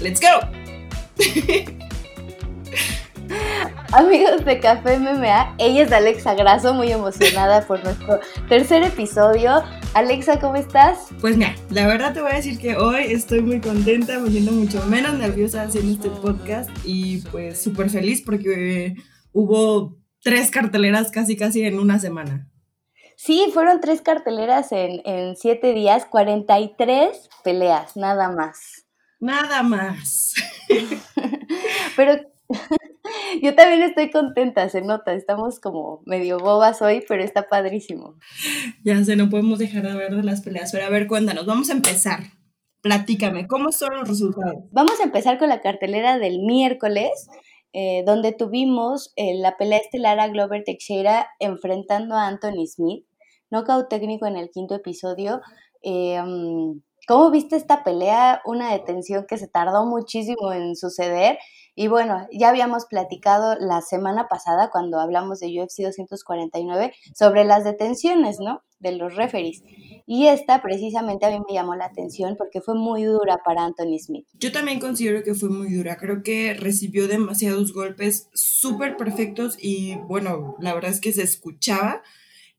¡Let's go! Amigos de Café MMA, ella es Alexa Graso, muy emocionada por nuestro tercer episodio. Alexa, ¿cómo estás? Pues mira, la verdad te voy a decir que hoy estoy muy contenta, me siento mucho menos nerviosa haciendo este podcast y pues súper feliz porque hubo tres carteleras casi casi en una semana. Sí, fueron tres carteleras en, en siete días, 43 peleas, nada más. Nada más. Pero yo también estoy contenta, se nota, estamos como medio bobas hoy, pero está padrísimo. Ya sé, no podemos dejar de ver de las peleas, pero a ver, cuéntanos, vamos a empezar. Platícame, ¿cómo son los resultados? Vamos a empezar con la cartelera del miércoles. Eh, donde tuvimos eh, la pelea estelar a Glover Teixeira enfrentando a Anthony Smith, knockout técnico en el quinto episodio. Eh, mm, ¿Cómo viste esta pelea? Una detención que se tardó muchísimo en suceder. Y bueno, ya habíamos platicado la semana pasada cuando hablamos de UFC 249 sobre las detenciones, ¿no? De los referees. Y esta precisamente a mí me llamó la atención porque fue muy dura para Anthony Smith. Yo también considero que fue muy dura. Creo que recibió demasiados golpes súper perfectos y bueno, la verdad es que se escuchaba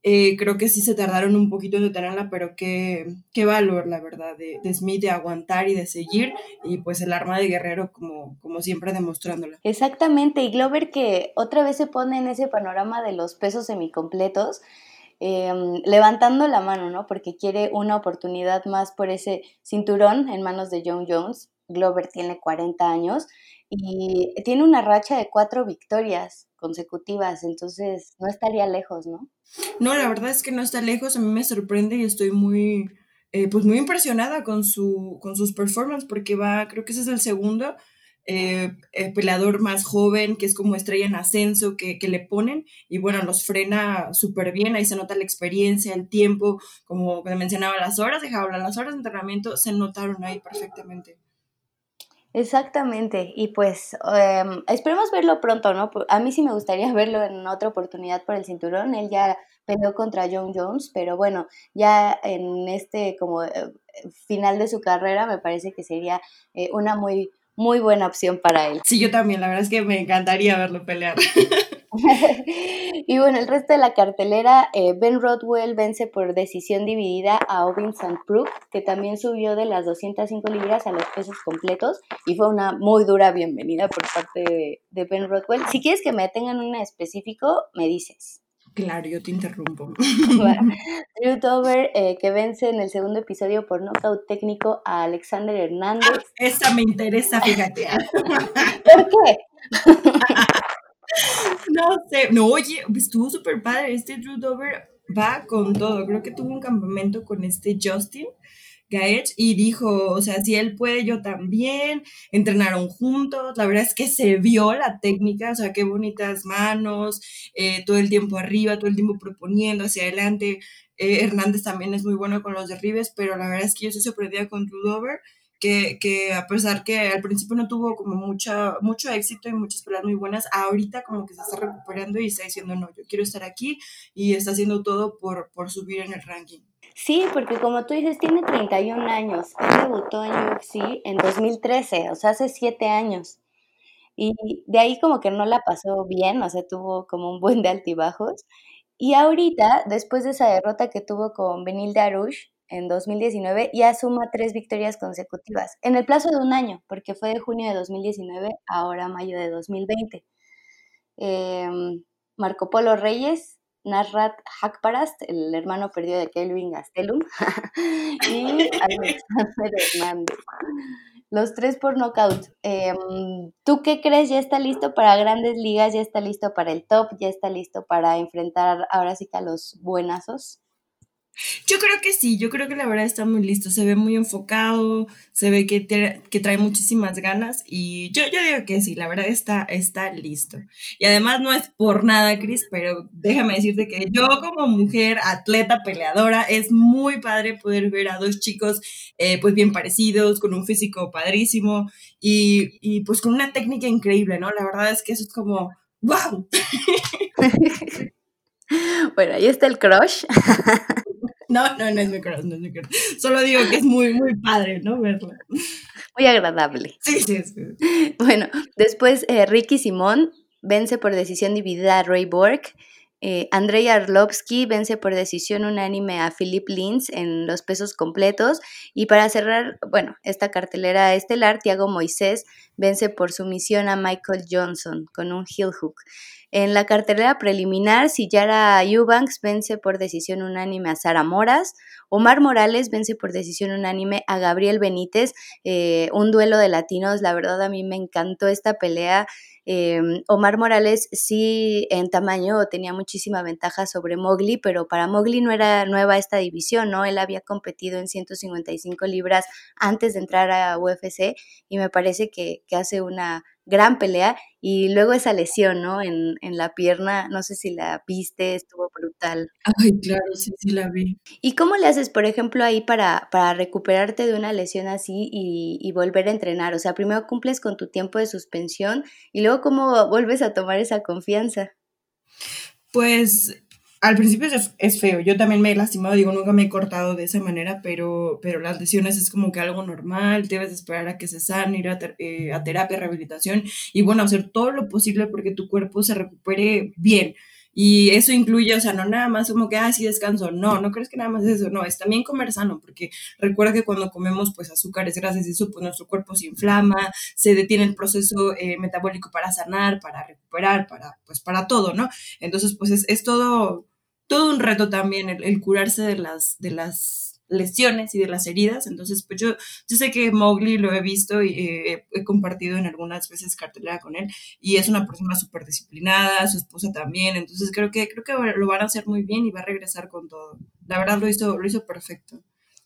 eh, creo que sí se tardaron un poquito en detenerla, pero qué, qué valor, la verdad, de, Smith de aguantar y de seguir, y pues el arma de guerrero como, como siempre demostrándola. Exactamente, y Glover que otra vez se pone en ese panorama de los pesos semicompletos, eh, levantando la mano, ¿no? Porque quiere una oportunidad más por ese cinturón en manos de John Jones. Glover tiene 40 años y tiene una racha de cuatro victorias consecutivas, entonces no estaría lejos, ¿no? No, la verdad es que no está lejos, a mí me sorprende y estoy muy, eh, pues muy impresionada con, su, con sus performances porque va, creo que ese es el segundo eh, eh, peleador más joven, que es como estrella en ascenso, que, que le ponen y bueno, los frena súper bien, ahí se nota la experiencia, el tiempo, como mencionaba, las horas de jaula, las horas de entrenamiento se notaron ahí perfectamente. Exactamente, y pues em, esperemos verlo pronto, ¿no? A mí sí me gustaría verlo en otra oportunidad por el cinturón, él ya peleó contra John Jones, pero bueno, ya en este como eh, final de su carrera me parece que sería eh, una muy, muy buena opción para él. Sí, yo también, la verdad es que me encantaría verlo pelear. y bueno, el resto de la cartelera, eh, Ben Rodwell vence por decisión dividida a Ovin St. que también subió de las 205 libras a los pesos completos y fue una muy dura bienvenida por parte de, Ben Rodwell. Si quieres que me detengan un específico, me dices. Claro, yo te interrumpo. Drew Dover, eh, que vence en el segundo episodio por nocaut técnico a Alexander Hernández. Ah, esa me interesa, fíjate. ¿Por qué? No sé, no, oye, estuvo súper padre. Este Drew Dover va con todo. Creo que tuvo un campamento con este Justin Gaech y dijo, o sea, si él puede, yo también. Entrenaron juntos. La verdad es que se vio la técnica, o sea, qué bonitas manos, eh, todo el tiempo arriba, todo el tiempo proponiendo hacia adelante. Eh, Hernández también es muy bueno con los derribes, pero la verdad es que yo estoy sorprendida con Drew Dover que, a pesar que al principio no tuvo como mucha, mucho éxito y muchas peleas muy buenas, ahorita como que se está recuperando y está diciendo, no, yo quiero estar aquí y está haciendo todo por, por subir en el ranking. Sí, porque como tú dices, tiene 31 años. Él debutó en UFC en 2013, o sea, hace 7 años. Y de ahí como que no la pasó bien, o sea, tuvo como un buen de altibajos. Y ahorita, después de esa derrota que tuvo con Benil Darush, en 2019 ya suma tres victorias consecutivas en el plazo de un año, porque fue de junio de 2019 ahora mayo de 2020. Em, Marco Polo Reyes, Narrat Hakparast, el hermano perdido de Kelvin Gastelum, y Alexander Hernández. Los tres por nocaut. Em, ¿Tú qué crees? ¿Ya está listo para grandes ligas? ¿Ya está listo para el top? ¿Ya está listo para enfrentar ahora sí que a los buenazos? Yo creo que sí, yo creo que la verdad está muy listo, se ve muy enfocado, se ve que, que trae muchísimas ganas y yo, yo digo que sí, la verdad está, está listo. Y además no es por nada, Cris, pero déjame decirte que yo como mujer, atleta, peleadora, es muy padre poder ver a dos chicos eh, pues bien parecidos, con un físico padrísimo y, y pues con una técnica increíble, ¿no? La verdad es que eso es como, wow. bueno, ahí está el crush. No, no, no es mi corazón, no es mi corazón. Solo digo que es muy, muy padre, ¿no? Verla. muy agradable. Sí, sí, sí. Bueno, después eh, Ricky Simón vence por decisión dividida a Ray Borg. Eh, Andrei Arlovsky vence por decisión unánime a Philip Lins en los pesos completos. Y para cerrar, bueno, esta cartelera estelar, Tiago Moisés vence por sumisión a Michael Johnson con un heel hook. En la cartelera preliminar, Sillara Eubanks vence por decisión unánime a Sara Moras. Omar Morales vence por decisión unánime a Gabriel Benítez. Eh, un duelo de latinos. La verdad, a mí me encantó esta pelea. Em, Omar Morales sí en tamaño tenía muchísima ventaja sobre Mowgli, pero para Mowgli no era nueva esta división, ¿no? Él había competido en 155 libras antes de entrar a UFC y me parece que, que hace una gran pelea y luego esa lesión, ¿no? En, en, la pierna, no sé si la viste, estuvo brutal. Ay, claro, sí, sí la vi. ¿Y cómo le haces, por ejemplo, ahí para, para recuperarte de una lesión así y, y, volver a entrenar? O sea, primero cumples con tu tiempo de suspensión y luego cómo vuelves a tomar esa confianza. Pues al principio es, feo, yo también me he lastimado, digo, nunca me he cortado de esa manera, pero, pero las lesiones es como que algo normal, debes esperar a que se sane, ir a, eh, a terapia, rehabilitación y bueno, hacer todo lo posible porque tu cuerpo se recupere bien. Y eso incluye, o sea, no nada más como que, ah, sí descanso, no, no crees que nada más es eso, no, es también comer sano, porque recuerda que cuando comemos pues azúcares, grasas y eso, pues nuestro cuerpo se inflama, se detiene el proceso eh, metabólico para sanar, para recuperar, para, pues para todo, ¿no? Entonces, pues es, todo, todo un reto también el, el curarse de las, de las lesiones y de las heridas. Entonces, pues yo, yo sé que Mowgli lo he visto y eh, he compartido en algunas veces cartelera con él y es una persona súper disciplinada, su esposa también. Entonces creo que, creo que lo van a hacer muy bien y va a regresar con todo. La verdad lo hizo, lo hizo perfecto.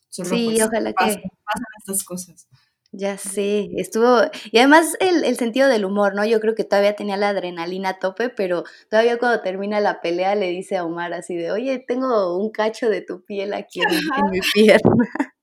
sí, pues, ojalá que pasan estas cosas. Ya sé, estuvo, y además el, el, sentido del humor, ¿no? Yo creo que todavía tenía la adrenalina a tope, pero todavía cuando termina la pelea le dice a Omar así de, oye, tengo un cacho de tu piel aquí en, en mi pierna.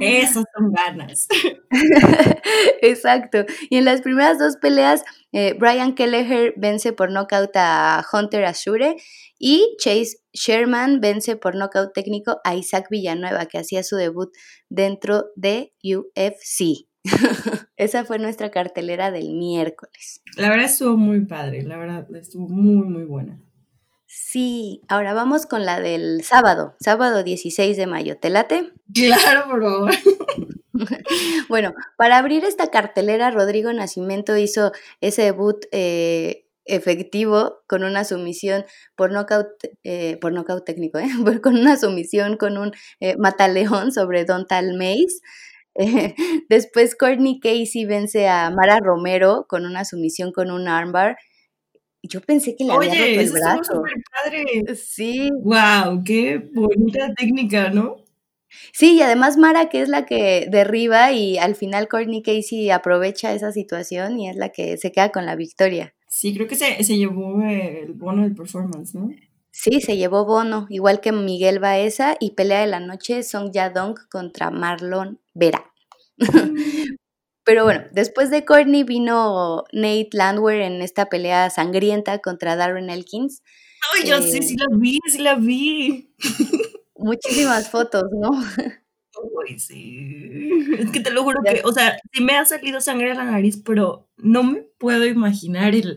Esas son ganas. Exacto. Y en las primeras dos peleas, eh, Brian Kelleher vence por nocaut a Hunter Ashure y Chase Sherman vence por nocaut técnico a Isaac Villanueva, que hacía su debut dentro de UFC. Esa fue nuestra cartelera del miércoles. La verdad estuvo muy padre, la verdad estuvo muy, muy buena. Sí, ahora vamos con la del sábado, sábado 16 de mayo. ¿Te late? Claro, por favor. bueno, para abrir esta cartelera, Rodrigo Nacimiento hizo ese debut eh, efectivo con una sumisión por nocaut, eh, por nocaut técnico, ¿eh? con una sumisión con un eh, mataleón sobre Don Tal después Courtney Casey vence a Mara Romero con una sumisión con un armbar yo pensé que le había roto el brazo. padre. Sí. Wow, qué bonita técnica, ¿no? Sí, y además Mara, que es la que derriba y al final Courtney Casey aprovecha esa situación y es la que se queda con la victoria. Sí, creo que se, se llevó el bono del performance, ¿no? Sí, se llevó bono, igual que Miguel Baeza y pelea de la noche Song Yadong contra Marlon Vera. Pero bueno, después de Courtney vino Nate Landwehr en esta pelea sangrienta contra Darren Elkins. Ay, yo sé, sí la vi, sí la vi. Muchísimas fotos, ¿no? Ay, sí. Es que te lo juro que, o sea, sí me ha salido sangre a la nariz, pero no me puedo imaginar el,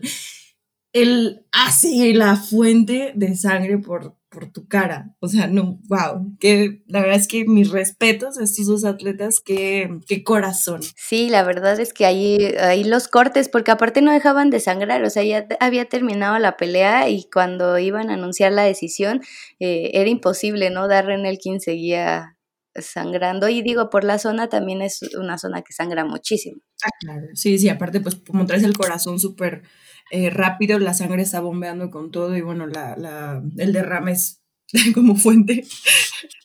el así, la fuente de sangre por, por tu cara. O sea, no, wow, que la verdad es que mis respetos a estos dos atletas, qué, qué corazón. Sí, la verdad es que ahí, ahí los cortes, porque aparte no dejaban de sangrar, o sea, ya había terminado la pelea y cuando iban a anunciar la decisión eh, era imposible, ¿no? Darren Elkin seguía sangrando y digo, por la zona también es una zona que sangra muchísimo. Ah, claro. Sí, sí, aparte pues como traes el corazón súper eh, rápido, la sangre está bombeando con todo y bueno, la, la, el derrame es como fuente.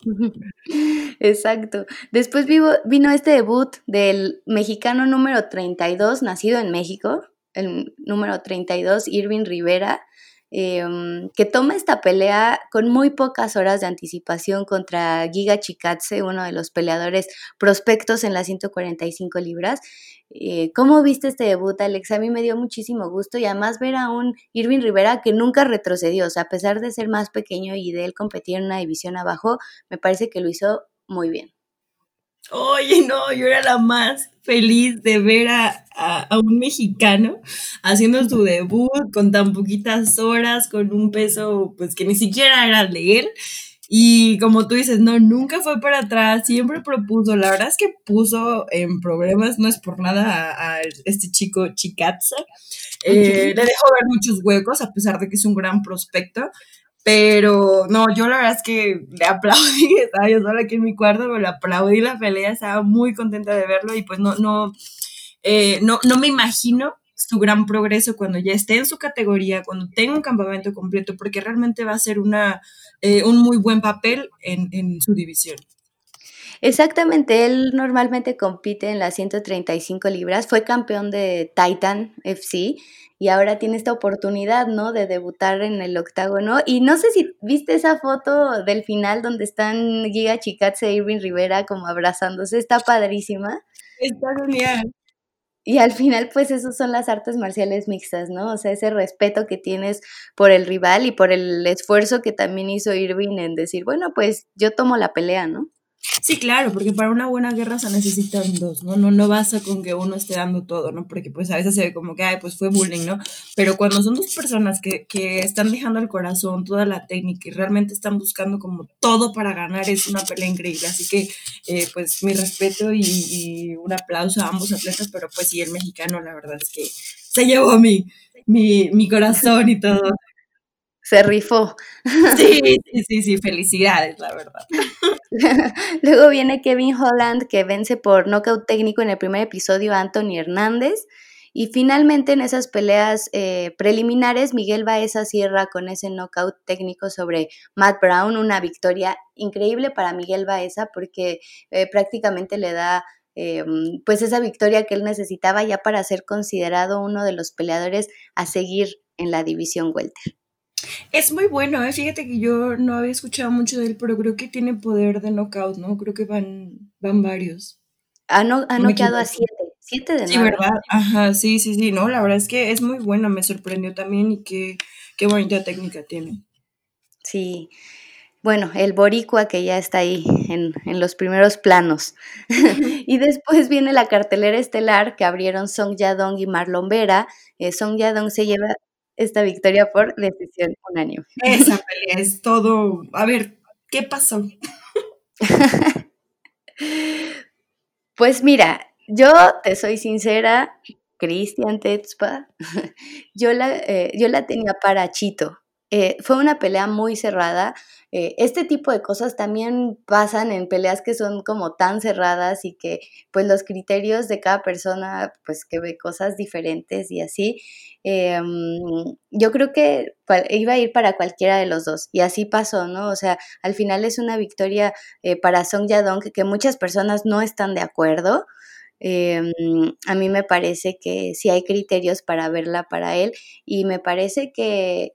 Exacto. Después vivo, vino este debut del mexicano número 32, nacido en México, el número 32, Irving Rivera, Em, que toma esta pelea con muy pocas horas de anticipación contra Giga Chikatse, uno de los peleadores prospectos en las 145 libras. Eh, ¿Cómo viste este debut, Alex? A mí me dio muchísimo gusto y además ver a un Irving Rivera que nunca retrocedió, o sea, a pesar de ser más pequeño y de él competir en una división abajo, me parece que lo hizo muy bien. Oye, no, yo era la más feliz de ver a, un mexicano haciendo su debut con tan poquitas horas, con un peso pues que ni siquiera era él. Y como tú dices, no, nunca fue para atrás, siempre propuso. La verdad es que puso en problemas, no es por nada a, este chico Chikatsa. Eh, le dejó ver muchos huecos, a pesar de que es un gran prospecto. Pero no, yo la verdad es que le aplaudí, estaba yo sola aquí en mi cuarto, pero le aplaudí la pelea, estaba muy contenta de verlo y pues no, no, eh, no, no me imagino su gran progreso cuando ya esté en su categoría, cuando tenga un campamento completo, porque realmente va a ser una, eh, un muy buen papel en, en su división. Exactamente, él normalmente compite en las 135 libras, fue campeón de Titan FC y ahora tiene esta oportunidad, ¿no? De debutar en el octágono. Y no sé si viste esa foto del final donde están Giga Chikatse e Irving Rivera como abrazándose, está padrísima. Está genial. Y al final, pues, esos son las artes marciales mixtas, ¿no? O sea, ese respeto que tienes por el rival y por el esfuerzo que también hizo Irving en decir, bueno, pues yo tomo la pelea, ¿no? Sí, claro, porque para una buena guerra se necesitan dos, ¿no? No, no basta con que uno esté dando todo, ¿no? Porque pues a veces se ve como que, ay, pues fue bullying, ¿no? Pero cuando son dos personas que, que están dejando el corazón, toda la técnica y realmente están buscando como todo para ganar, es una pelea increíble. Así que, eh, pues mi respeto y, un aplauso a ambos atletas, pero pues sí, el mexicano, la verdad es que se llevó mi, mi, mi corazón y todo. Se rifó. Sí, sí, sí, sí, felicidades, la verdad. Luego viene Kevin Holland que vence por nocaut técnico en el primer episodio a Anthony Hernández. Y finalmente en esas peleas eh, preliminares, Miguel Baeza cierra con ese knockout técnico sobre Matt Brown, una victoria increíble para Miguel Baeza porque eh, prácticamente le da eh, pues esa victoria que él necesitaba ya para ser considerado uno de los peleadores a seguir en la división welter. Es muy bueno, ¿eh? fíjate que yo no había escuchado mucho de él, pero creo que tiene poder de knockout, ¿no? Creo que van, van varios. Ha, no, ha noqueado a siete, siete de. Sí, ¿verdad? Ajá, sí, sí, sí, no, la verdad es que es muy bueno, me sorprendió también y qué, qué bonita técnica tiene. Sí, bueno, el boricua que ya está ahí en, en los primeros planos. y después viene la cartelera estelar que abrieron Song Yadong y Marlon Vera. Eh, Song Yadong se lleva esta victoria por decisión unánime. Esa pelea es todo. A ver, ¿qué pasó? pues mira, yo te soy sincera, Cristian Tetzpa, yo la, eh, yo la tenía para Chito. Eh, fue una pelea muy cerrada. Eh, este tipo de cosas también pasan en peleas que son como tan cerradas y que pues los criterios de cada persona pues que ve cosas diferentes y así. Em, yo creo que iba a ir para cualquiera de los dos y así pasó, ¿no? O sea, al final es una victoria eh, para Song Yadong que muchas personas no están de acuerdo. Em, a mí me parece que sí hay criterios para verla para él y me parece que,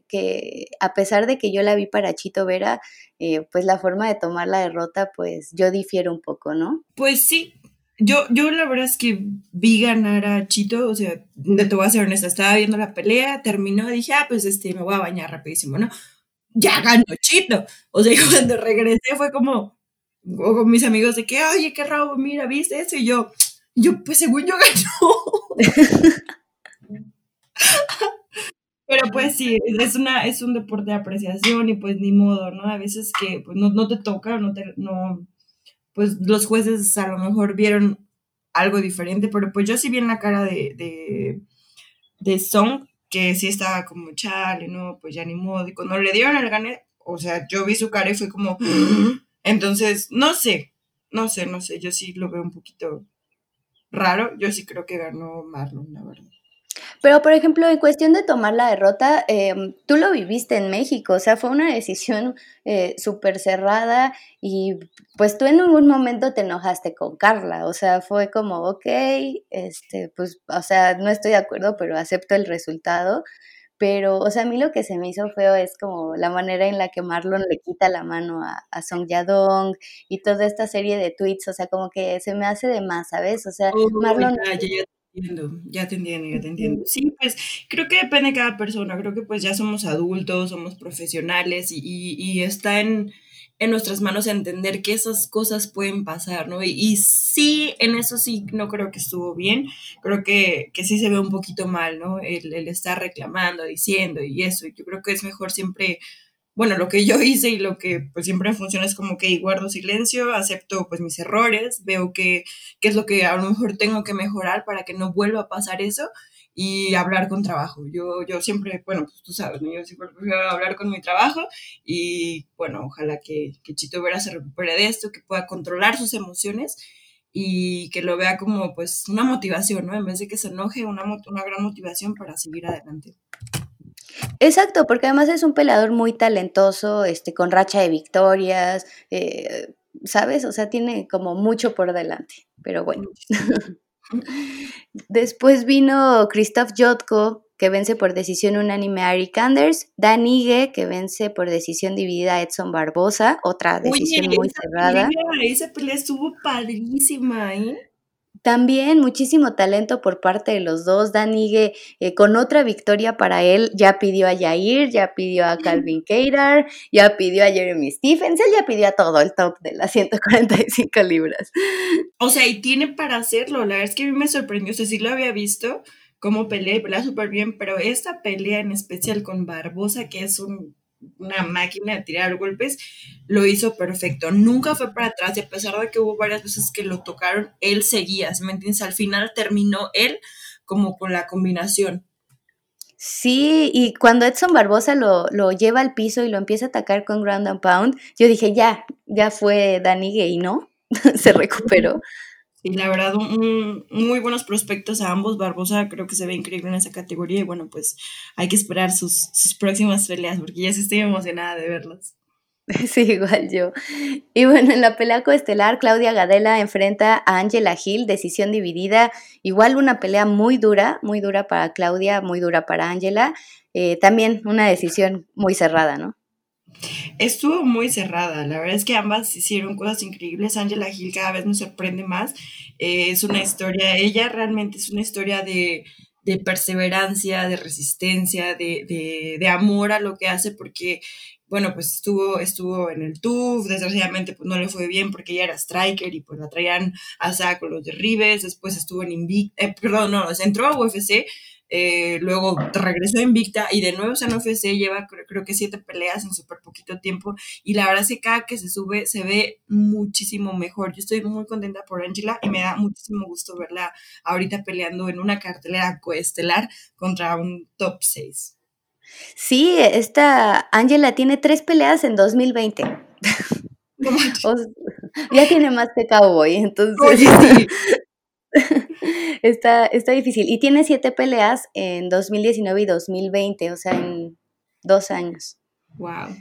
a pesar de que yo la vi para Chito Vera, eh, pues la forma de tomar la derrota, pues yo difiero un poco, ¿no? Pues sí, yo, yo la verdad es que vi ganar a Chito, o sea, te voy a ser honesta, estaba viendo la pelea, terminó, dije, ah, pues este, me voy a bañar rapidísimo, ¿no? Ya ganó Chito. O sea, cuando regresé fue como, con mis amigos de que, oye, qué rabo, mira, ¿viste eso? Y yo, yo, pues según yo ganó. Pero pues sí, es, una, es un deporte de apreciación y pues ni modo, ¿no? A veces que pues, no, no te toca, no te, no, pues los jueces a lo mejor vieron algo diferente, pero pues yo sí vi en la cara de, de, de Song que sí estaba como chale, no, pues ya ni modo. Y cuando le dieron el gane, o sea, yo vi su cara y fue como, entonces, no sé, no sé, no sé, yo sí lo veo un poquito raro, yo sí creo que ganó Marlon, la verdad. Pero, por ejemplo, en cuestión de tomar la derrota, em, tú lo viviste en México, o sea, fue una decisión eh, súper cerrada y pues tú en ningún momento te enojaste con Carla, o sea, fue como, ok, este, pues, o sea, no estoy de acuerdo, pero acepto el resultado. Pero, o sea, a mí lo que se me hizo feo es como la manera en la que Marlon le quita la mano a, a Song Yadong y toda esta serie de tweets, o sea, como que se me hace de más, ¿sabes? O sea, Marlon... Ya, ya, entiendo, ya te entiendo, ya te entiendo. Sí, pues creo que depende de cada persona, creo que pues ya somos adultos, somos profesionales y, y, y está en en nuestras manos entender que esas cosas pueden pasar, ¿no? Y, sí, en eso sí, no creo que estuvo bien, creo que, que sí se ve un poquito mal, ¿no? El, el estar reclamando, diciendo y eso, yo creo que es mejor siempre bueno, lo que yo hice y lo que pues siempre funciona es como que guardo silencio, acepto pues mis errores, veo qué es lo que a lo mejor tengo que mejorar para que no vuelva a pasar eso y hablar con trabajo. Yo, yo siempre, bueno, pues tú sabes, yo siempre prefiero hablar con mi trabajo y bueno, ojalá que, que Chito Vera se recupere de esto, que pueda controlar sus emociones y que lo vea como pues una motivación, ¿no? En vez de que se enoje, una, una gran motivación para seguir adelante. Exacto, porque además es un peleador muy talentoso, este, con racha de victorias, eh, ¿sabes? O sea, tiene como mucho por delante, pero bueno. Después vino Christoph Jotko, que vence por decisión unánime a Eric Anders, Dan Ige, que vence por decisión dividida a Edson Barbosa, otra decisión muy cerrada. esa pelea estuvo padrísima, ¿eh? También muchísimo talento por parte de los dos. Dan eh, con otra victoria para él ya pidió a Jair, ya pidió a Calvin Keirar, ya pidió a Jeremy Stephens, él ya pidió a todo el top de las 145 libras. O sea, y tiene para hacerlo. La verdad es que a mí me sorprendió. O sea, sí lo había visto como pelea, pelea súper bien, pero esta pelea en especial con Barbosa, que es un una máquina de tirar golpes, lo hizo perfecto. Nunca fue para atrás y a pesar de que hubo varias veces que lo tocaron, él seguía, ¿me entiendes? Al final terminó él como con la combinación. Sí, y cuando Edson Barbosa lo, lo, lleva al piso y lo empieza a atacar con ground and pound, yo dije, ya, ya fue Danny Gay, ¿no? Se recuperó. Y la verdad, muy buenos prospectos a ambos. Barbosa creo que se ve increíble en esa categoría y bueno, pues hay que esperar sus, sus próximas peleas porque ya sí estoy emocionada de verlas. Sí, igual yo. Y bueno, en la pelea coestelar, Claudia Gadela enfrenta a Angela Hill, decisión dividida. Igual una pelea muy dura, muy dura para Claudia, muy dura para Angela. Eh, también una decisión muy cerrada, ¿no? Estuvo muy cerrada, la verdad es que ambas hicieron cosas increíbles. Angela Hill cada vez me sorprende más. Eh, es una historia, ella realmente es una historia de, perseverancia, de resistencia, de, amor a lo que hace, porque, bueno, pues estuvo, estuvo en el TUF, desgraciadamente pues no le fue bien porque ella era striker y pues la traían a saco los derribes, después estuvo en Invicta, eh, perdón, no, entró a UFC, eh, luego regresó invicta y de nuevo en UFC lleva creo, que siete peleas en súper poquito tiempo y la verdad es que cada que se sube se ve muchísimo mejor. Yo estoy muy contenta por Angela y me da muchísimo gusto verla ahorita peleando en una cartelera coestelar contra un top 6. Sí, esta Angela tiene tres peleas en 2020. ya tiene más que Cowboy, entonces... está, está difícil. Y tiene siete peleas en 2019 y 2020, o sea, en dos años. Wow.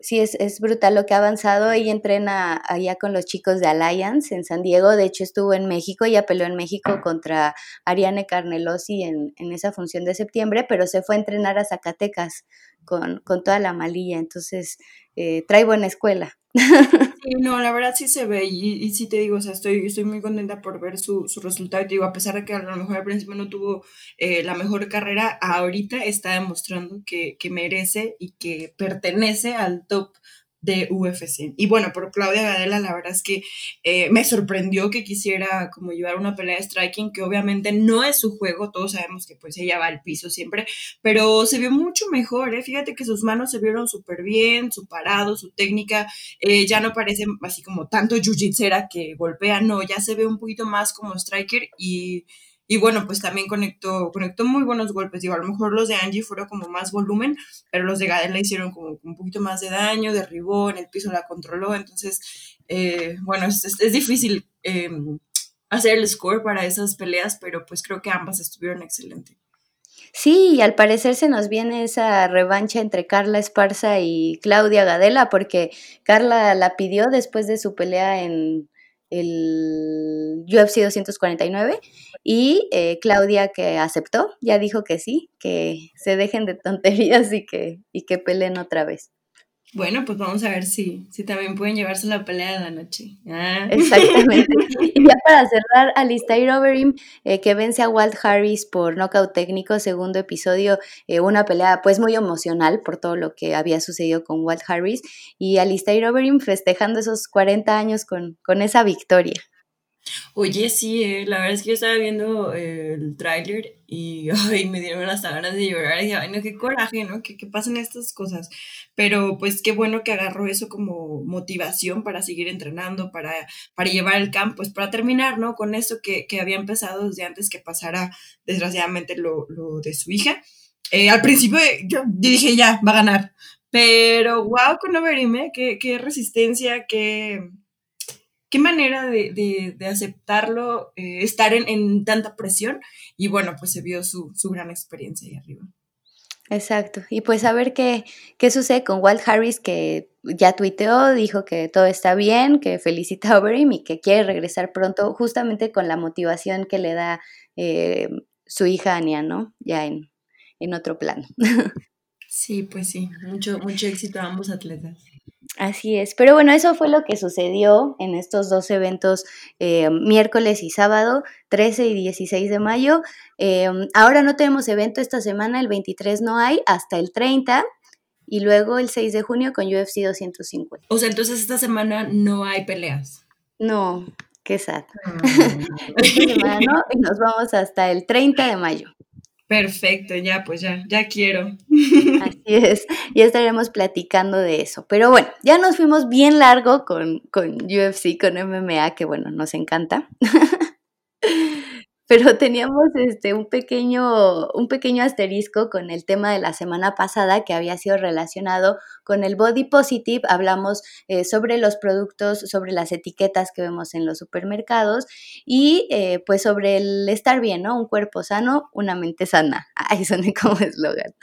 Sí, es, es brutal lo que ha avanzado. Ella entrena allá con los chicos de Alliance en San Diego. De hecho, estuvo en México. Ella peleó en México contra Ariane Carnelosi en, en esa función de septiembre, pero se fue a entrenar a Zacatecas con, con toda la malilla. Entonces, eh, trae buena escuela. no, la verdad sí se ve y, y, sí te digo, o sea, estoy, estoy muy contenta por ver su, su resultado. Y te digo, a pesar de que a lo mejor al principio no tuvo eh, la mejor carrera, ahorita está demostrando que, que merece y que pertenece al top de UFC. Y bueno, por Claudia Gadela, la verdad es que eh, me sorprendió que quisiera como llevar una pelea de striking, que obviamente no es su juego, todos sabemos que pues ella va al piso siempre, pero se vio mucho mejor, ¿eh? fíjate que sus manos se vieron súper bien, su parado, su técnica, eh, ya no parece así como tanto jiu-jitsera que golpea, no, ya se ve un poquito más como striker y y bueno, pues también conectó, conectó muy buenos golpes. Digo, a lo mejor los de Angie fueron como más volumen, pero los de Gadela hicieron como un poquito más de daño, derribó, en el piso la controló. Entonces, eh, bueno, es, es, difícil em, hacer el score para esas peleas, pero pues creo que ambas estuvieron excelentes. Sí, y al parecer se nos viene esa revancha entre Carla Esparza y Claudia Gadela, porque Carla la pidió después de su pelea en, el UFC 249 y eh, Claudia que aceptó, ya dijo que sí, que se dejen de tonterías y que, y que peleen otra vez. Bueno, pues vamos a ver si, si también pueden llevarse la pelea de la noche. Ah. Exactamente. y ya para cerrar, Alistair Overeem, eh, que vence a Walt Harris por nocaut técnico, segundo episodio, eh, una pelea pues muy emocional por todo lo que había sucedido con Walt Harris, y Alistair Overeem festejando esos 40 años con, con esa victoria. Oye, sí, eh, la verdad es que yo estaba viendo eh, el tráiler y ay, me dieron hasta ganas de llorar. Y dije, ay, no, qué coraje, ¿no? Que, que pasen estas cosas. Pero pues qué bueno que agarró eso como motivación para seguir entrenando, para, para llevar el campo, pues para terminar, ¿no? Con eso que, que había empezado desde antes que pasara, desgraciadamente, lo, lo de su hija. Eh, al principio yo dije, ya, va a ganar. Pero wow, con Overime, qué, qué resistencia, qué qué manera de, aceptarlo, eh, estar en, tanta presión. Y bueno, pues se vio su, gran experiencia ahí arriba. Exacto. Y pues a ver qué, qué sucede con Walt Harris, que ya tuiteó, dijo que todo está bien, que felicita a Overeem y que quiere regresar pronto, justamente con la motivación que le da eh, su hija Ania, ¿no? Ya en, en otro plano. Sí, pues sí, mucho, mucho éxito a ambos atletas. Así es, pero bueno, eso fue lo que sucedió en estos dos eventos, eh, miércoles y sábado, 13 y 16 de mayo. Eh, ahora no tenemos evento esta semana, el 23 no hay, hasta el 30 y luego el 6 de junio con UFC 250. O sea, entonces esta semana no hay peleas. No, qué sad. Ah. esta semana no, y nos vamos hasta el 30 de mayo. Perfecto, ya, pues ya, ya quiero. Así es, ya estaremos platicando de eso. Pero bueno, ya nos fuimos bien largo con, con UFC, con MMA, que bueno, nos encanta. pero teníamos este, un, pequeño, un pequeño asterisco con el tema de la semana pasada que había sido relacionado con el body positive. Hablamos eh, sobre los productos, sobre las etiquetas que vemos en los supermercados y eh, pues sobre el estar bien, ¿no? Un cuerpo sano, una mente sana. Ay, suena como eslogan.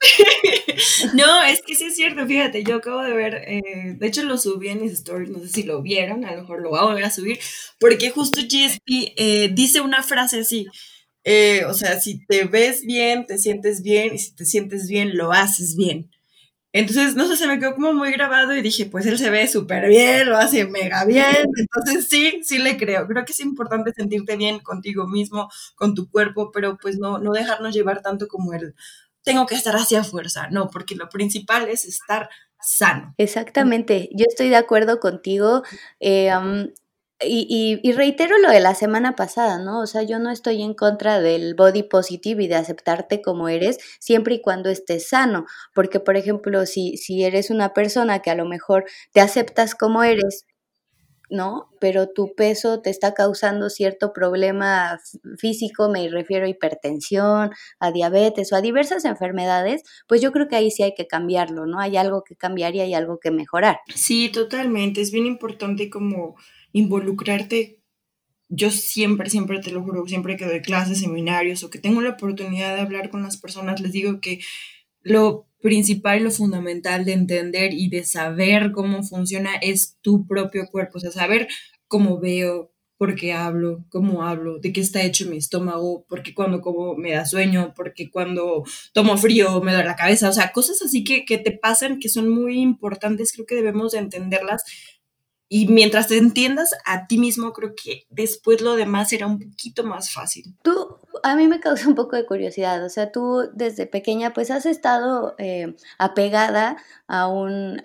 no, es que sí es cierto, fíjate, yo acabo de ver, eh, de hecho lo subí en mis stories, no sé si lo vieron, a lo mejor lo voy a volver a subir, porque justo GSP dice una frase así. Eh, o sea, si te ves bien, te sientes bien, y si te sientes bien, lo haces bien. Entonces, no sé, se me quedó como muy grabado y dije, pues él se ve súper bien, lo hace mega bien. Entonces, sí, sí le creo. Creo que es importante sentirte bien contigo mismo, con tu cuerpo, pero pues no, no dejarnos llevar tanto como el tengo que estar hacia fuerza. No, porque lo principal es estar sano. Exactamente, yo estoy de acuerdo contigo. Eh, y, reitero lo de la semana pasada, ¿no? O sea, yo no estoy en contra del body positive y de aceptarte como eres, siempre y cuando estés sano. Porque, por ejemplo, si, si eres una persona que a lo mejor te aceptas como eres, ¿no? Pero tu peso te está causando cierto problema físico, me refiero a hipertensión, a diabetes o a diversas enfermedades, pues yo creo que ahí sí hay que cambiarlo, ¿no? Hay algo que cambiar y hay algo que mejorar. Sí, totalmente. Es bien importante como involucrarte. Yo siempre, siempre te lo juro, siempre que doy clases, seminarios o que tengo la oportunidad de hablar con las personas, les digo que lo principal y lo fundamental de entender y de saber cómo funciona es tu propio cuerpo, o sea, saber cómo veo, por qué hablo, cómo hablo, de qué está hecho mi estómago, porque cuando como me da sueño, porque cuando tomo frío me da la cabeza, o sea, cosas así que, que te pasan que son muy importantes, creo que debemos de entenderlas y mientras te entiendas a ti mismo, creo que después lo demás será un poquito más fácil. Tú, a mí me causa un poco de curiosidad, o sea, tú desde pequeña pues has estado eh, apegada a un...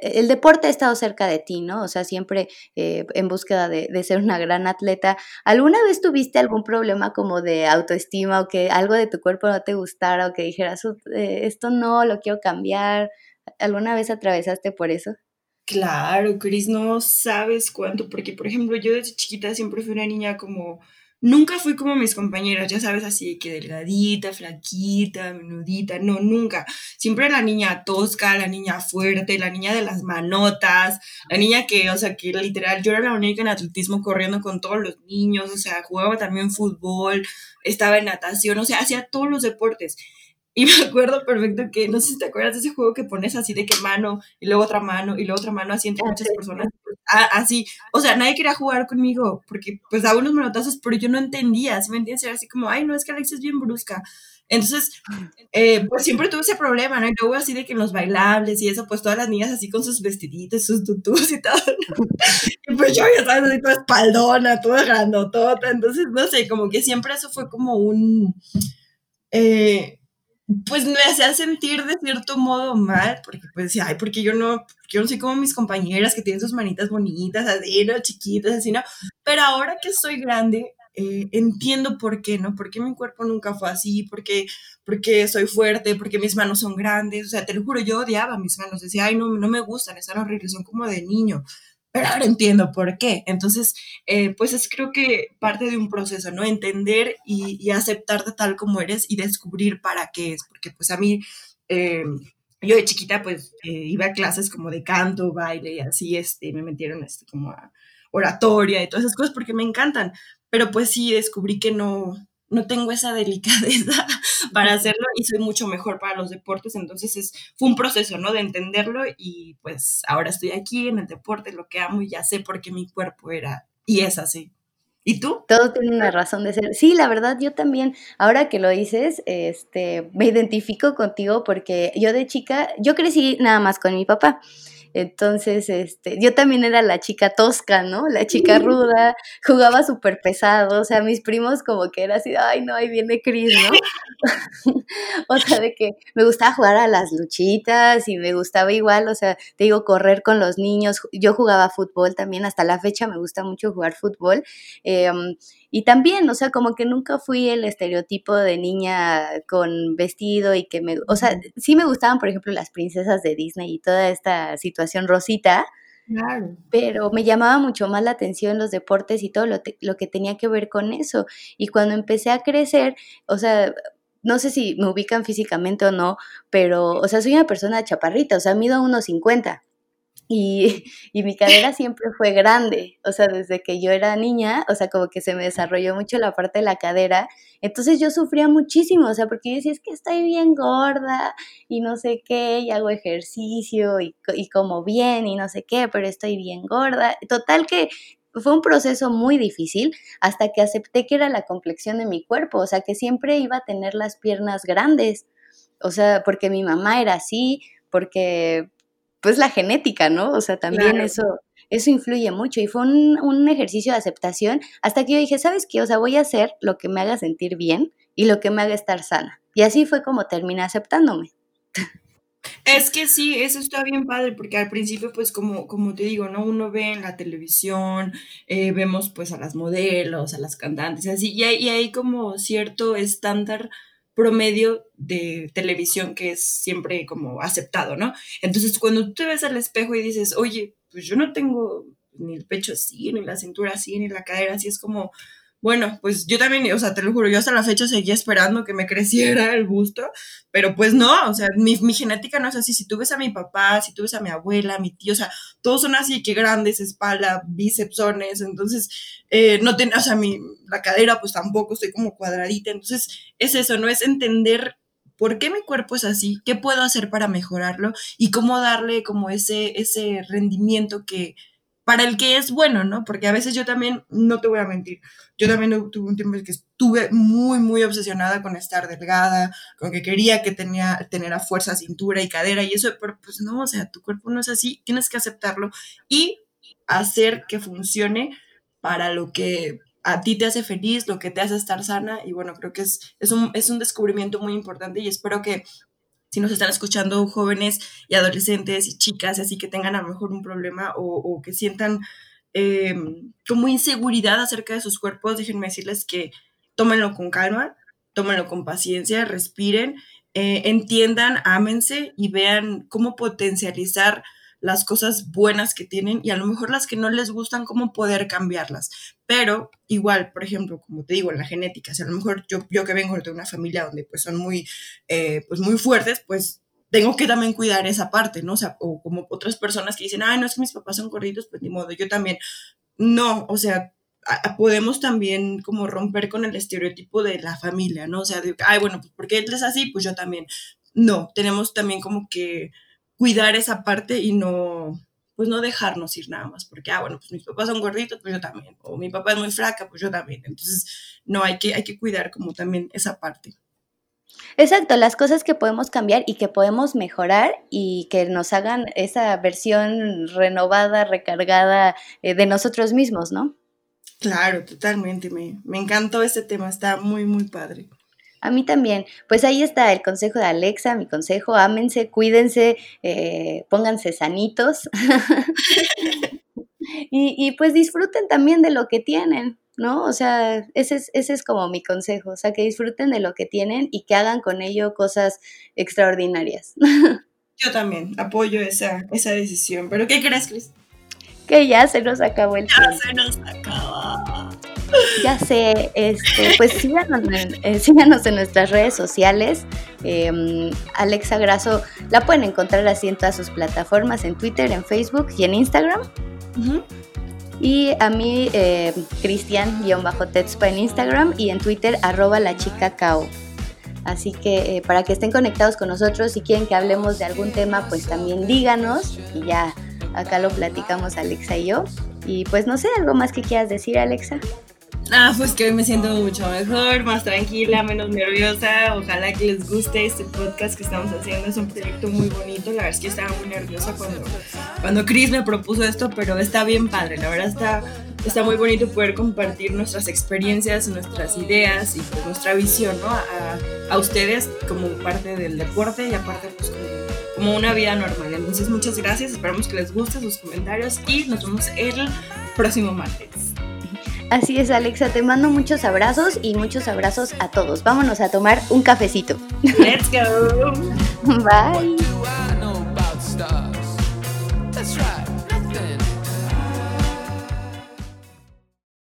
el deporte ha estado cerca de ti, ¿no? O sea, siempre eh, en búsqueda de, ser una gran atleta. ¿Alguna vez tuviste algún problema como de autoestima o que algo de tu cuerpo no te gustara o que dijeras, eh, esto no, lo quiero cambiar? ¿Alguna vez atravesaste por eso? Claro, Cris, no sabes cuánto, porque por ejemplo yo desde chiquita siempre fui una niña como, nunca fui como mis compañeras, ya sabes, así que delgadita, flaquita, menudita, no, nunca. Siempre la niña tosca, la niña fuerte, la niña de las manotas, la niña que, o sea, que literal, yo era la única en atletismo corriendo con todos los niños, o sea, jugaba también fútbol, estaba en natación, o sea, hacía todos los deportes. Y me acuerdo perfecto que, no sé si te acuerdas de ese juego que pones así de que mano, y luego otra mano, y luego otra mano, así entre muchas personas. así, o sea, nadie quería jugar conmigo, porque pues daba unos manotazos, pero yo no entendía, ¿sí me entiendes? Era así como, ay, no, es que Alex es bien brusca. Entonces, eh, pues siempre tuve ese problema, ¿no? Y luego así de que en los bailables y eso, pues todas las niñas así con sus vestiditos, sus tutus y todo. y pues yo ya sabes, así toda espaldona, toda grandotota. Entonces, no sé, como que siempre eso fue como un... Eh, pues me hacía sentir de cierto modo mal, porque pues decía, ay, porque yo no, yo no soy como mis compañeras que tienen sus manitas bonitas, así, ¿no? Chiquitas, así, ¿no? Pero ahora que soy grande, eh, entiendo por qué, ¿no? Porque mi cuerpo nunca fue así, porque, porque soy fuerte, porque mis manos son grandes, o sea, te lo juro, yo odiaba mis manos, decía, ay, no, no me gustan, están horribles, son como de niño, pero ahora entiendo por qué. Entonces, eh, pues es creo que parte de un proceso, ¿no? Entender y, aceptarte tal como eres y descubrir para qué es, porque pues a mí, eh, yo de chiquita pues eh, iba a clases como de canto, baile y así, este, me metieron este, como a oratoria y todas esas cosas porque me encantan, pero pues sí descubrí que no, no tengo esa delicadeza para hacerlo y soy mucho mejor para los deportes, entonces es, fue un proceso, ¿no? De entenderlo y pues ahora estoy aquí en el deporte, lo que amo y ya sé por qué mi cuerpo era y es así. ¿Y tú? Todo tiene una razón de ser. Sí, la verdad, yo también, ahora que lo dices, este, me identifico contigo porque yo de chica, yo crecí nada más con mi papá. Entonces, este, yo también era la chica tosca, ¿no? La chica ruda, jugaba súper pesado, o sea, mis primos como que era así, ay, no, ahí viene Cris, ¿no? o sea, de que me gustaba jugar a las luchitas y me gustaba igual, o sea, te digo, correr con los niños, yo jugaba fútbol también, hasta la fecha me gusta mucho jugar fútbol. Eh, y también, o sea, como que nunca fui el estereotipo de niña con vestido y que me, o sea, sí me gustaban, por ejemplo, las princesas de Disney y toda esta situación rosita, Claro. Pero me llamaba mucho más la atención los deportes y todo lo, lo, que tenía que ver con eso. Y cuando empecé a crecer, o sea, no sé si me ubican físicamente o no, pero, o sea, soy una persona chaparrita, o sea, mido unos 50. Y, y, mi cadera siempre fue grande, o sea, desde que yo era niña, o sea, como que se me desarrolló mucho la parte de la cadera, entonces yo sufría muchísimo, o sea, porque yo decía, es que estoy bien gorda y no sé qué, y hago ejercicio y, y como bien y no sé qué, pero estoy bien gorda. Total que fue un proceso muy difícil hasta que acepté que era la complexión de mi cuerpo, o sea, que siempre iba a tener las piernas grandes, o sea, porque mi mamá era así, porque pues la genética, ¿no? O sea, también eso, eso influye mucho y fue un, un, ejercicio de aceptación hasta que yo dije, ¿sabes qué? O sea, voy a hacer lo que me haga sentir bien y lo que me haga estar sana. Y así fue como terminé aceptándome. Es que sí, eso está bien padre, porque al principio, pues como, como te digo, ¿no? Uno ve en la televisión, eh, vemos pues a las modelos, a las cantantes, así, y hay, y hay como cierto estándar promedio de televisión que es siempre como aceptado, ¿no? Entonces, cuando tú te ves al espejo y dices, oye, pues yo no tengo ni el pecho así, ni la cintura así, ni la cadera así, es como, bueno, pues yo también, o sea, te lo juro, yo hasta la fecha seguía esperando que me creciera el busto, pero pues no, o sea, mi, mi, genética no es así. Si tú ves a mi papá, si tú ves a mi abuela, a mi tío, o sea, todos son así, que grandes, espalda, bícepsones, entonces, eh, no tiene, o sea, mi, la cadera pues tampoco, estoy como cuadradita, entonces es eso, no es entender por qué mi cuerpo es así, qué puedo hacer para mejorarlo y cómo darle como ese, ese rendimiento que, para el que es bueno, ¿no? Porque a veces yo también, no te voy a mentir, yo también tuve un tiempo en que estuve muy, muy obsesionada con estar delgada, con que quería que tenía, tener a fuerza cintura y cadera y eso, pero pues no, o sea, tu cuerpo no es así, tienes que aceptarlo y hacer que funcione para lo que a ti te hace feliz, lo que te hace estar sana y bueno, creo que es, es, un, es un descubrimiento muy importante y espero que si nos están escuchando jóvenes y adolescentes y chicas, así que tengan a lo mejor un problema o, que sientan eh, como inseguridad acerca de sus cuerpos, déjenme decirles que tómenlo con calma, tómenlo con paciencia, respiren, eh, entiendan, ámense y vean cómo potencializar las cosas buenas que tienen y a lo mejor las que no les gustan, cómo poder cambiarlas. Pero igual, por ejemplo, como te digo, en la genética, si a lo mejor yo, yo que vengo de una familia donde pues son muy, eh, pues muy fuertes, pues tengo que también cuidar esa parte, ¿no? O sea, o como otras personas que dicen, ay, no es que mis papás son gorditos, pues ni modo, yo también. No, o sea, podemos también como romper con el estereotipo de la familia, ¿no? O sea, de, ay, bueno, pues porque él es así, pues yo también. No, tenemos también como que cuidar esa parte y no, pues no dejarnos ir nada más, porque, ah, bueno, pues mis papás son gorditos, pues yo también, o mi papá es muy flaca, pues yo también. Entonces, no, hay que, hay que cuidar como también esa parte. Exacto, las cosas que podemos cambiar y que podemos mejorar y que nos hagan esa versión renovada, recargada eh, de nosotros mismos, ¿no? Claro, totalmente. Me, me encantó este tema, está muy, muy padre. A mí también. Pues ahí está el consejo de Alexa, mi consejo, ámense, cuídense, eh, pónganse sanitos y, y, pues disfruten también de lo que tienen, ¿no? O sea, ese es, ese es como mi consejo, o sea, que disfruten de lo que tienen y que hagan con ello cosas extraordinarias. Yo también apoyo esa, esa decisión, pero ¿qué crees, Cris? Que ya se nos acabó el tiempo. Ya se nos acabó. Ya sé, este, pues síganos en, eh, síganos en nuestras redes sociales. Em, Alexa Grasso la pueden encontrar así en todas sus plataformas, en Twitter, en Facebook y en Instagram. Y a mí, eh, Cristian-Tetspa en Instagram y en Twitter, arroba la chica cao. Así que eh, para que estén conectados con nosotros, si quieren que hablemos de algún tema, pues también díganos y ya acá lo platicamos Alexa y yo. Y pues no sé, algo más que quieras decir, Alexa. Ah, pues que hoy me siento mucho mejor, más tranquila, menos nerviosa. Ojalá que les guste este podcast que estamos haciendo. Es un proyecto muy bonito. La verdad es que estaba muy nerviosa cuando, cuando Chris me propuso esto, pero está bien padre. La verdad está, está muy bonito poder compartir nuestras experiencias, nuestras ideas y pues, nuestra visión ¿no? a, ustedes como parte del deporte y aparte pues como una vida normal. Entonces muchas gracias, esperamos que les guste sus comentarios y nos vemos el próximo martes. Así es, Alexa, te mando muchos abrazos y muchos abrazos a todos. Vámonos a tomar un cafecito. Let's go. Bye.